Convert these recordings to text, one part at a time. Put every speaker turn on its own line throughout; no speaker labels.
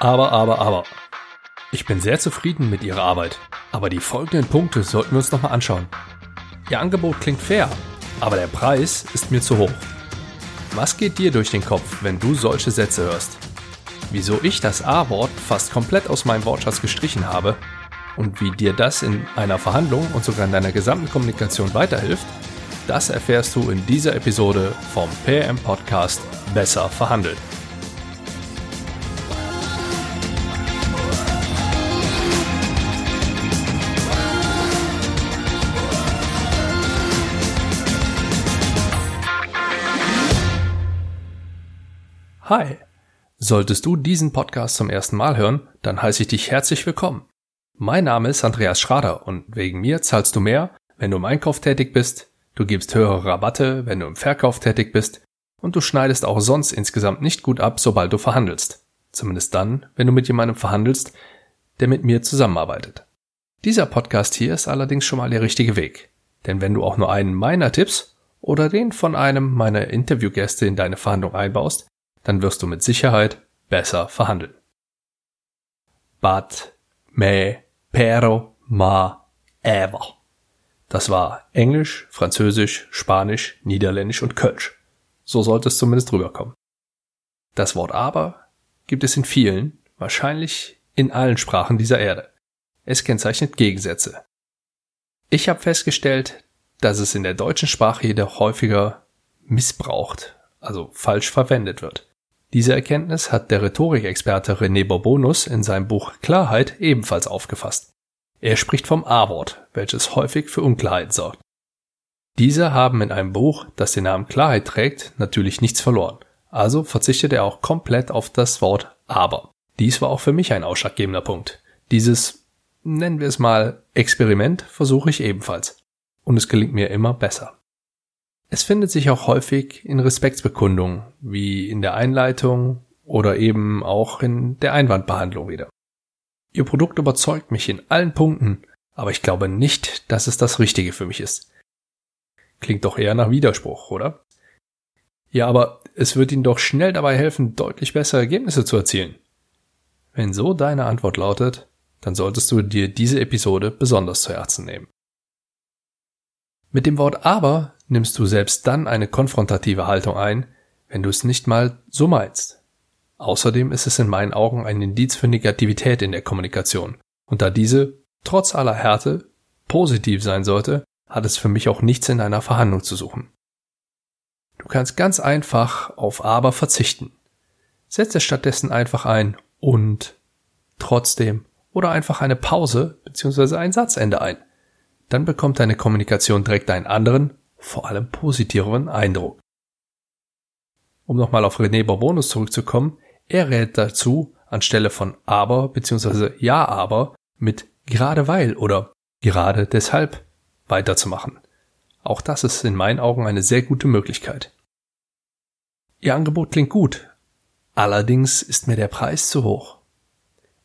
Aber, aber, aber. Ich bin sehr zufrieden mit Ihrer Arbeit, aber die folgenden Punkte sollten wir uns nochmal anschauen. Ihr Angebot klingt fair, aber der Preis ist mir zu hoch. Was geht dir durch den Kopf, wenn du solche Sätze hörst? Wieso ich das A-Wort fast komplett aus meinem Wortschatz gestrichen habe und wie dir das in einer Verhandlung und sogar in deiner gesamten Kommunikation weiterhilft, das erfährst du in dieser Episode vom PM Podcast Besser verhandeln. Hi! Solltest du diesen Podcast zum ersten Mal hören, dann heiße ich dich herzlich willkommen. Mein Name ist Andreas Schrader und wegen mir zahlst du mehr, wenn du im Einkauf tätig bist, du gibst höhere Rabatte, wenn du im Verkauf tätig bist und du schneidest auch sonst insgesamt nicht gut ab, sobald du verhandelst. Zumindest dann, wenn du mit jemandem verhandelst, der mit mir zusammenarbeitet. Dieser Podcast hier ist allerdings schon mal der richtige Weg. Denn wenn du auch nur einen meiner Tipps oder den von einem meiner Interviewgäste in deine Verhandlung einbaust, dann wirst du mit Sicherheit besser verhandeln. But, me, pero, ma, ever. Das war Englisch, Französisch, Spanisch, Niederländisch und Kölsch. So sollte es zumindest rüberkommen. Das Wort aber gibt es in vielen, wahrscheinlich in allen Sprachen dieser Erde. Es kennzeichnet Gegensätze. Ich habe festgestellt, dass es in der deutschen Sprache jedoch häufiger missbraucht, also falsch verwendet wird. Diese Erkenntnis hat der Rhetorikexperte René Bourbonus in seinem Buch Klarheit ebenfalls aufgefasst. Er spricht vom A-Wort, welches häufig für Unklarheit sorgt. Diese haben in einem Buch, das den Namen Klarheit trägt, natürlich nichts verloren. Also verzichtet er auch komplett auf das Wort aber. Dies war auch für mich ein ausschlaggebender Punkt. Dieses, nennen wir es mal, Experiment versuche ich ebenfalls. Und es gelingt mir immer besser. Es findet sich auch häufig in Respektsbekundungen, wie in der Einleitung oder eben auch in der Einwandbehandlung wieder. Ihr Produkt überzeugt mich in allen Punkten, aber ich glaube nicht, dass es das Richtige für mich ist. Klingt doch eher nach Widerspruch, oder? Ja, aber es wird Ihnen doch schnell dabei helfen, deutlich bessere Ergebnisse zu erzielen. Wenn so deine Antwort lautet, dann solltest du dir diese Episode besonders zu Herzen nehmen. Mit dem Wort aber nimmst du selbst dann eine konfrontative Haltung ein, wenn du es nicht mal so meinst. Außerdem ist es in meinen Augen ein Indiz für Negativität in der Kommunikation. Und da diese, trotz aller Härte, positiv sein sollte, hat es für mich auch nichts in einer Verhandlung zu suchen. Du kannst ganz einfach auf aber verzichten. Setze stattdessen einfach ein und, trotzdem oder einfach eine Pause bzw. ein Satzende ein. Dann bekommt deine Kommunikation direkt einen anderen, vor allem positiveren Eindruck. Um nochmal auf René Bourbonus zurückzukommen, er rät dazu, anstelle von aber bzw. ja aber mit gerade weil oder gerade deshalb weiterzumachen. Auch das ist in meinen Augen eine sehr gute Möglichkeit. Ihr Angebot klingt gut, allerdings ist mir der Preis zu hoch.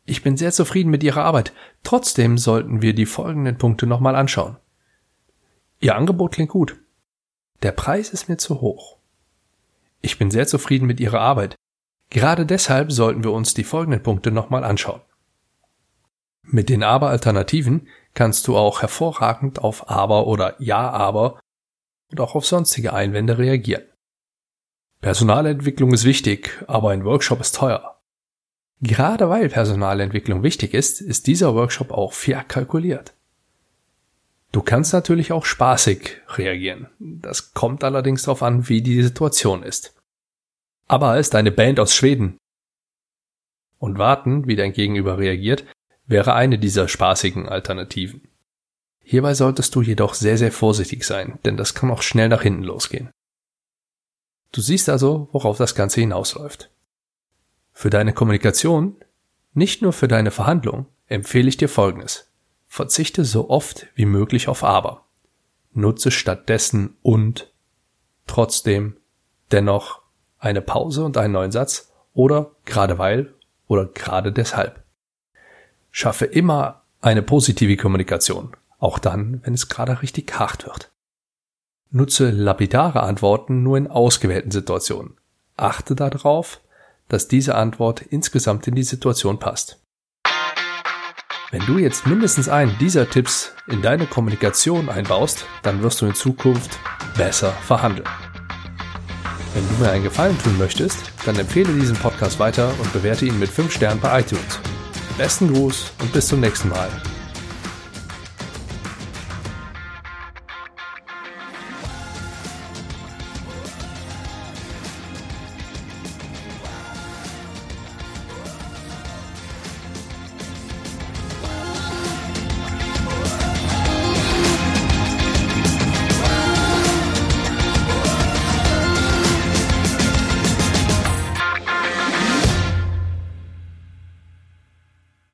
Ich bin sehr zufrieden mit Ihrer Arbeit, trotzdem sollten wir die folgenden Punkte nochmal anschauen. Ihr Angebot klingt gut, der Preis ist mir zu hoch. Ich bin sehr zufrieden mit Ihrer Arbeit. Gerade deshalb sollten wir uns die folgenden Punkte nochmal anschauen. Mit den Aber-Alternativen kannst du auch hervorragend auf Aber oder Ja, aber und auch auf sonstige Einwände reagieren. Personalentwicklung ist wichtig, aber ein Workshop ist teuer. Gerade weil Personalentwicklung wichtig ist, ist dieser Workshop auch fair kalkuliert. Du kannst natürlich auch spaßig reagieren. Das kommt allerdings darauf an, wie die Situation ist. Aber ist eine Band aus Schweden. Und warten, wie dein Gegenüber reagiert, wäre eine dieser spaßigen Alternativen. Hierbei solltest du jedoch sehr, sehr vorsichtig sein, denn das kann auch schnell nach hinten losgehen. Du siehst also, worauf das Ganze hinausläuft. Für deine Kommunikation, nicht nur für deine Verhandlung, empfehle ich dir Folgendes. Verzichte so oft wie möglich auf aber. Nutze stattdessen und, trotzdem, dennoch, eine Pause und einen neuen Satz oder gerade weil oder gerade deshalb. Schaffe immer eine positive Kommunikation, auch dann, wenn es gerade richtig hart wird. Nutze lapidare Antworten nur in ausgewählten Situationen. Achte darauf, dass diese Antwort insgesamt in die Situation passt. Wenn du jetzt mindestens einen dieser Tipps in deine Kommunikation einbaust, dann wirst du in Zukunft besser verhandeln. Wenn du mir einen Gefallen tun möchtest, dann empfehle diesen Podcast weiter und bewerte ihn mit 5 Sternen bei iTunes. Besten Gruß und bis zum nächsten Mal.